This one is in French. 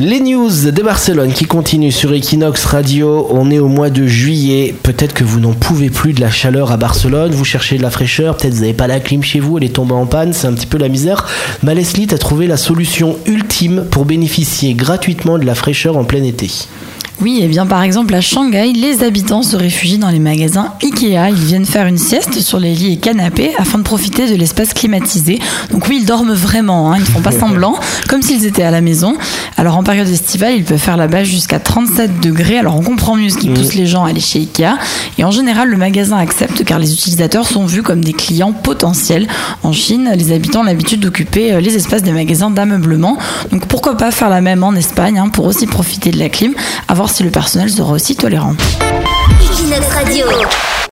Les news de Barcelone qui continuent sur Equinox Radio. On est au mois de juillet. Peut-être que vous n'en pouvez plus de la chaleur à Barcelone. Vous cherchez de la fraîcheur. Peut-être vous n'avez pas la clim chez vous. Elle est tombée en panne. C'est un petit peu la misère. Mais Leslie a trouvé la solution ultime pour bénéficier gratuitement de la fraîcheur en plein été. Oui, et eh bien par exemple à Shanghai, les habitants se réfugient dans les magasins Ikea. Ils viennent faire une sieste sur les lits et canapés afin de profiter de l'espace climatisé. Donc oui, ils dorment vraiment, hein, ils ne font pas semblant, comme s'ils étaient à la maison. Alors en période estivale, ils peuvent faire la base jusqu'à 37 degrés. Alors on comprend mieux ce qui pousse les gens à aller chez Ikea. Et en général, le magasin accepte car les utilisateurs sont vus comme des clients potentiels. En Chine, les habitants ont l'habitude d'occuper euh, les espaces des magasins d'ameublement. Donc pourquoi pas faire la même en Espagne hein, pour aussi profiter de la clim, avoir si le personnel sera aussi tolérant.